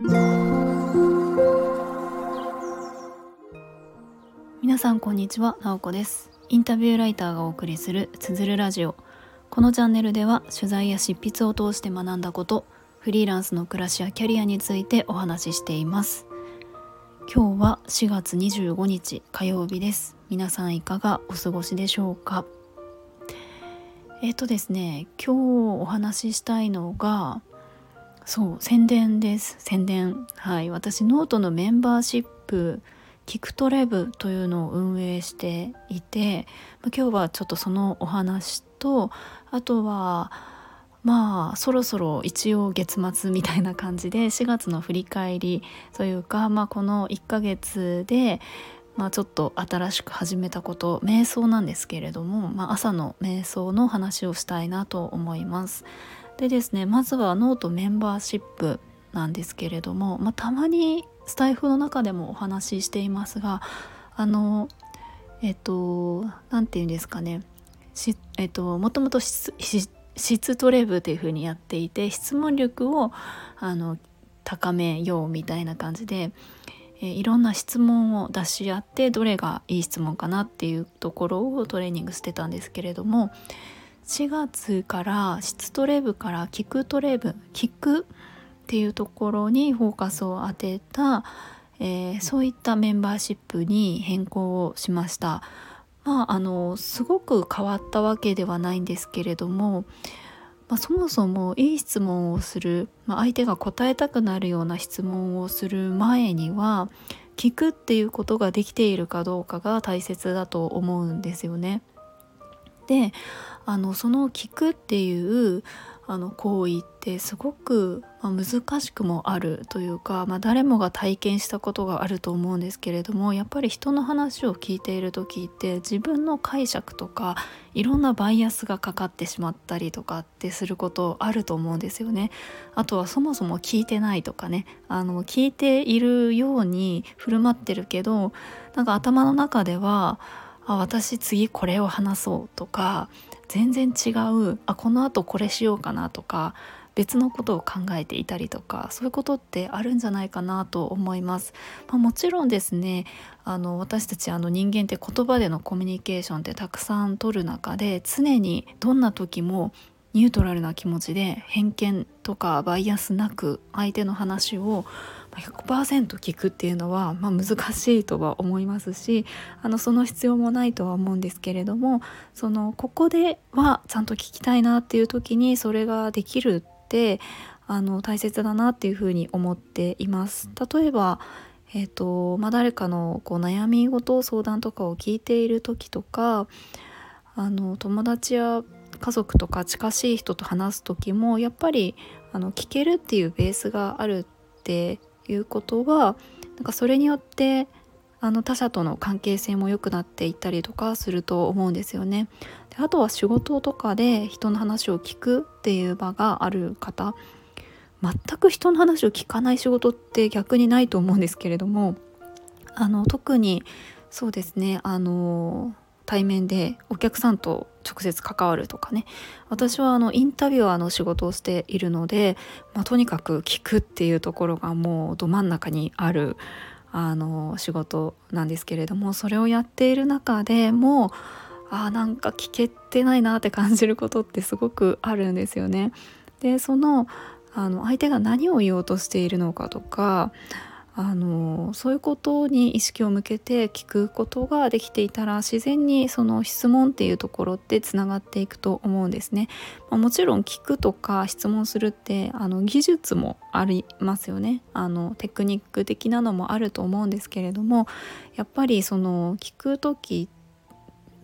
皆さんこんにちは、なおこです。インタビューライターがお送りするつづるラジオ。このチャンネルでは取材や執筆を通して学んだことフリーランスの暮らしやキャリアについてお話ししています。今日は4月25日火曜日です。皆さんいかがお過ごしでしょうか？えっ、ー、とですね今日お話ししたいのがそう宣伝です。宣伝。はい。私ノートのメンバーシップキクトレブというのを運営していて今日はちょっとそのお話とあとはまあそろそろ一応月末みたいな感じで4月の振り返りというか、まあ、この1ヶ月で、まあ、ちょっと新しく始めたこと瞑想なんですけれども、まあ、朝の瞑想の話をしたいなと思います。でですねまずはノートメンバーシップなんですけれども、まあ、たまにスタイフの中でもお話ししていますがあのえっと何て言うんですかね。えっともともと質トレブっていう風にやっていて質問力をあの高めようみたいな感じで、いろんな質問を出し合ってどれがいい質問かなっていうところをトレーニングしてたんですけれども4月から質トレブから聞くトレブ聞くっていうところにフォーカスを当てた、えー、そういったメンバーシップに変更をしました。まあ、あのすごく変わったわけではないんですけれども、まあ、そもそもいい質問をする、まあ、相手が答えたくなるような質問をする前には聞くっていうことができているかどうかが大切だと思うんですよね。であのその聞くっていうあの行為ってすごく、ま、難しくもあるというか、まあ、誰もが体験したことがあると思うんですけれどもやっぱり人の話を聞いている時って自分の解釈とかいろんなバイアスがかかってしまったりとかってすることあると思うんですよね。あとはそもそも聞いてないとかねあの聞いているように振る舞ってるけどなんか頭の中ではあ私次これを話そうとか全然違うあこのあとこれしようかなとか別のことを考えていたりとかそういうことってあるんじゃないかなと思います。まあ、もちろんですねあの私たちあの人間って言葉でのコミュニケーションってたくさんとる中で常にどんな時もニュートラルな気持ちで偏見とかバイアスなく相手の話を100%聞くっていうのは、まあ、難しいとは思いますしあのその必要もないとは思うんですけれどもそのここではちゃんと聞きたいなっていう時にそれができるってあの大切だなっていうふうに思っています。例えばえーとまあ、誰かのこう悩み事相談とかを聞いている時とかあの友達や家族とか近しい人と話す時もやっぱりあの聞けるっていうベースがあるっていうことはなんかそれによってあの他者との関係性も良くなっていったりとかすると思うんですよね。であとは仕事とかで人の話を聞くっていう場がある方全く人の話を聞かない仕事って逆にないと思うんですけれどもあの特にそうですねあの対面でお客さんと直接関わるとかね私はあのインタビュアーの仕事をしているので、まあ、とにかく聞くっていうところがもうど真ん中にあるあの仕事なんですけれどもそれをやっている中でもあなんか聞けてないなって感じることってすごくあるんですよね。でそのあの相手が何を言おうとしているのかとかあのそういうことに意識を向けて聞くことができていたら自然にその質問っていうところってつながっていくと思うんですね。まあ、もちろん聞くとか質問するってあの技術もありますよねあのテクニック的なのもあると思うんですけれどもやっぱりその聞く時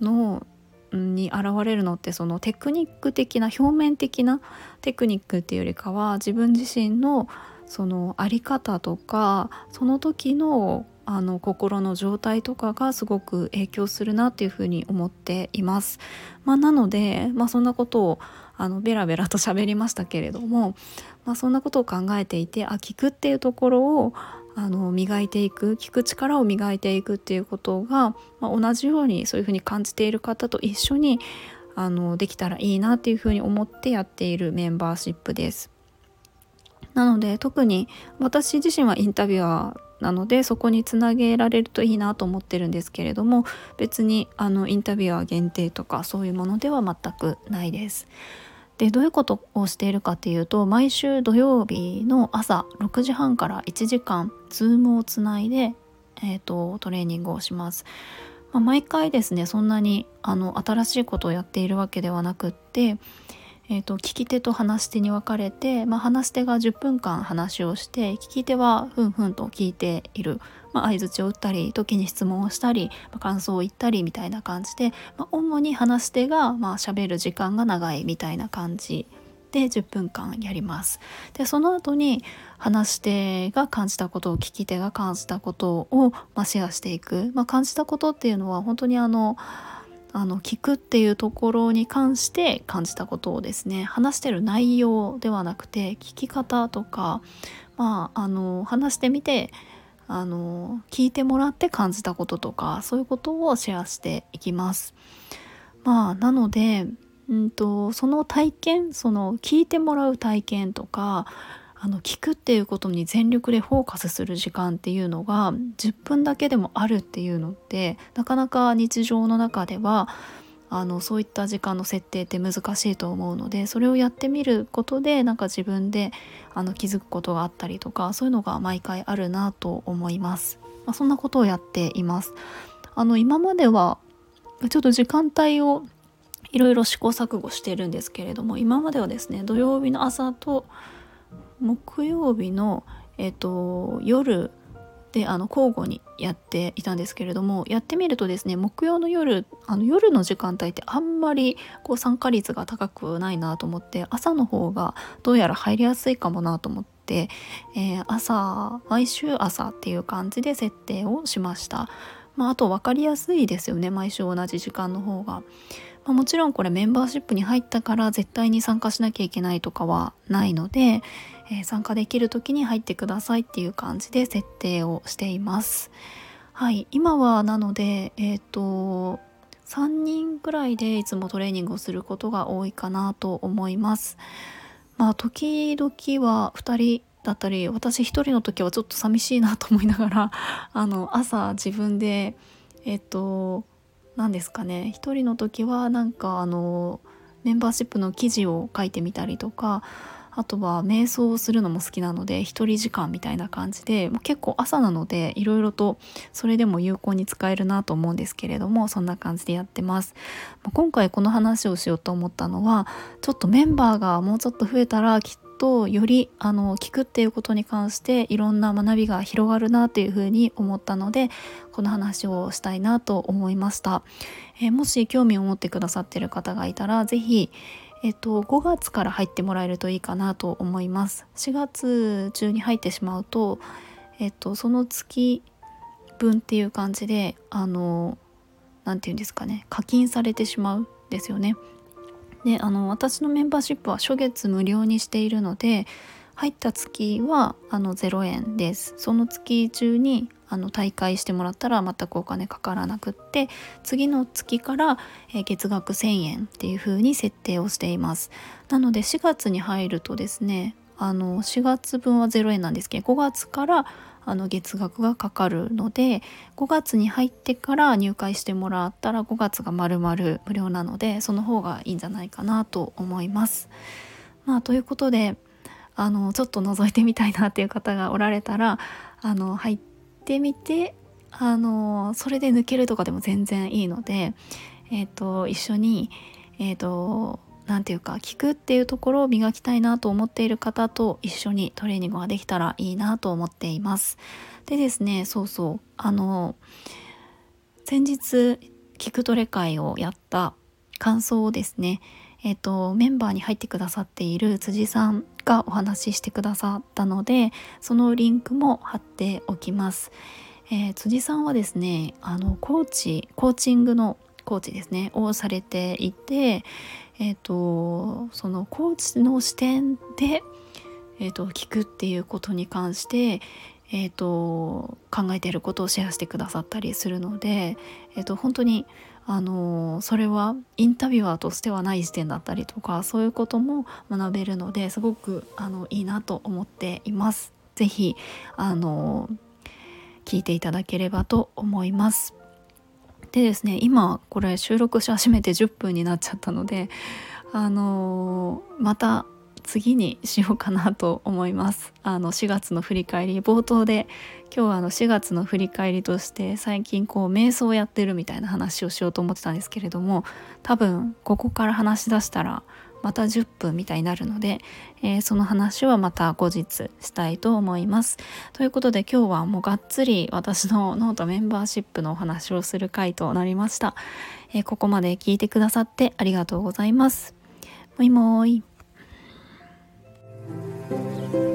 のに現れるのってそのテクニック的な表面的なテクニックっていうよりかは自分自身のその在り方とかその時のあの心の状態とかがすごく影響するなっていうふうに思っています。まあ、なので、まあ、そんなことをあのベラベラと喋りましたけれども、まあ、そんなことを考えていてあ聞くっていうところをあの磨いていく聞く力を磨いていくっていうことが、まあ、同じようにそういうふうに感じている方と一緒にあのできたらいいなっていうふうに思ってやっているメンバーシップです。なので特に私自身はインタビュアーなのでそこにつなげられるといいなと思ってるんですけれども別にあのインタビュアー限定とかそういうものでは全くないです。でどういうことをしているかっていうと毎週土曜日の朝6時半から1時間 Zoom をつないで、えーと、トレーニングをします。まあ、毎回ですねそんなにあの新しいことをやっているわけではなくってえーと、聞き手と話し手に分かれて、まあ、話し手が10分間話をして聞き手はふんふんと聞いている、まあ、相づちを打ったり時に質問をしたり、まあ、感想を言ったりみたいな感じで、まあ、主に話し手がまあ喋る時間が長いみたいな感じで10分間やります。でその後に話し手が感じたことを聞き手が感じたことを、まあ、シェアしていく、まあ、感じたことっていうのは本当にあのあの聞くっていうところに関して感じたことをですね話してる内容ではなくて聞き方とかまああの話してみてあの聞いてもらって感じたこととかそういうことをシェアしていきます。まあなので、うんと、その体験その聞いてもらう体験とかあの聞くっていうことに全力でフォーカスする時間っていうのが10分だけでもあるっていうのってなかなか日常の中ではあのそういった時間の設定って難しいと思うのでそれをやってみることでなんか自分であの気づくことがあったりとかそういうのが毎回あるなと思います。まあ、そんなことをやっています。あの今まではちょっと時間帯をいろいろ試行錯誤してるんですけれども今まではですね土曜日の朝と木曜日の、えーと、夜であの交互にやっていたんですけれどもやってみるとですね木曜の夜あの夜の時間帯ってあんまりこう参加率が高くないなと思って朝の方がどうやら入りやすいかもなと思って、えー、朝毎週朝っていう感じで設定をしました。まあ、あと分かりやすいですよね毎週同じ時間の方が。まあ、もちろんこれメンバーシップに入ったから絶対に参加しなきゃいけないとかはないので、えー、参加できる時に入ってくださいっていう感じで設定をしています。はい、今はなので、え、ー、と3人ぐらいでいつもトレーニングをすることが多いかなと思います。まあ時々は2人だったり私1人の時はちょっと寂しいなと思いながら あの朝自分でえっ、と何ですかね1人の時はなんかあのメンバーシップの記事を書いてみたりとかあとは瞑想をするのも好きなので一人時間みたいな感じで結構朝なのでいろいろとそれでも有効に使えるなと思うんですけれどもそんな感じでやってます。今回この話をしようと思ったのはちょっとメンバーがもうちょっと増えたらきっとよりあの聞くっていうことに関していろんな学びが広がるなというふうに思ったのでこの話をしたいなと思いました、えー、もし興味を持ってくださっている方がいたら是非えっと、5月から入ってもらえるといいかなと思います。4月中に入ってしまうと、えっと、その月分っていう感じで、あの、何て言うんですかね、課金されてしまうんですよね。で、あの、私のメンバーシップは初月無料にしているので、入った月はあの0円です。その月中にあの大会してもらったら全くお金かからなくって次の月から、月額1000円っていう風に設定をしていますなので4月に入るとですねあの4月分は0円なんですけど5月からあの月額がかかるので5月に入ってから入会してもらったら5月が丸々無料なのでその方がいいんじゃないかなと思います。まあ、ということであのちょっと覗いてみたいなっていう方がおられたらあの入ってってみてあのそれで抜けるとかでも全然いいので、えーと、一緒にえっ、ー、と何て言うか聞くっていうところを磨きたいなと思っている方と一緒にトレーニングができたらいいなと思っています。でですねそうそうあの先日聞くトレ会をやった感想をですねえっ、とメンバーに入ってくださっている辻さんがお話ししてくださったのでそのリンクも貼っておきます、えー、辻さんはですねあのコーチコーチングのコーチですねをされていてえ、ー、とそのコーチの視点でえーと、聞くっていうことに関して、えーと、考えていることをシェアしてくださったりするので、えーと、本当にあのそれはインタビュアーとしてはない視点だったりとかそういうことも学べるのですごくあのいいなと思っています。ぜひあの聞いていただければと思います。でですね今これ収録し始めて10分になっちゃったのであのまた次にしようかなと思います あの4月の振り返り冒頭で今日はあの4月の振り返りとして最近こう瞑想をやってるみたいな話をしようと思ってたんですけれども多分ここから話し出したらまた10分みたいになるので、えー、その話はまた後日したいと思います。ということで今日はもうがっつり私のノートメンバーシップのお話をする回となりました。えー、ここまで聞いてくださってありがとうございます。もいもーい。Thank you.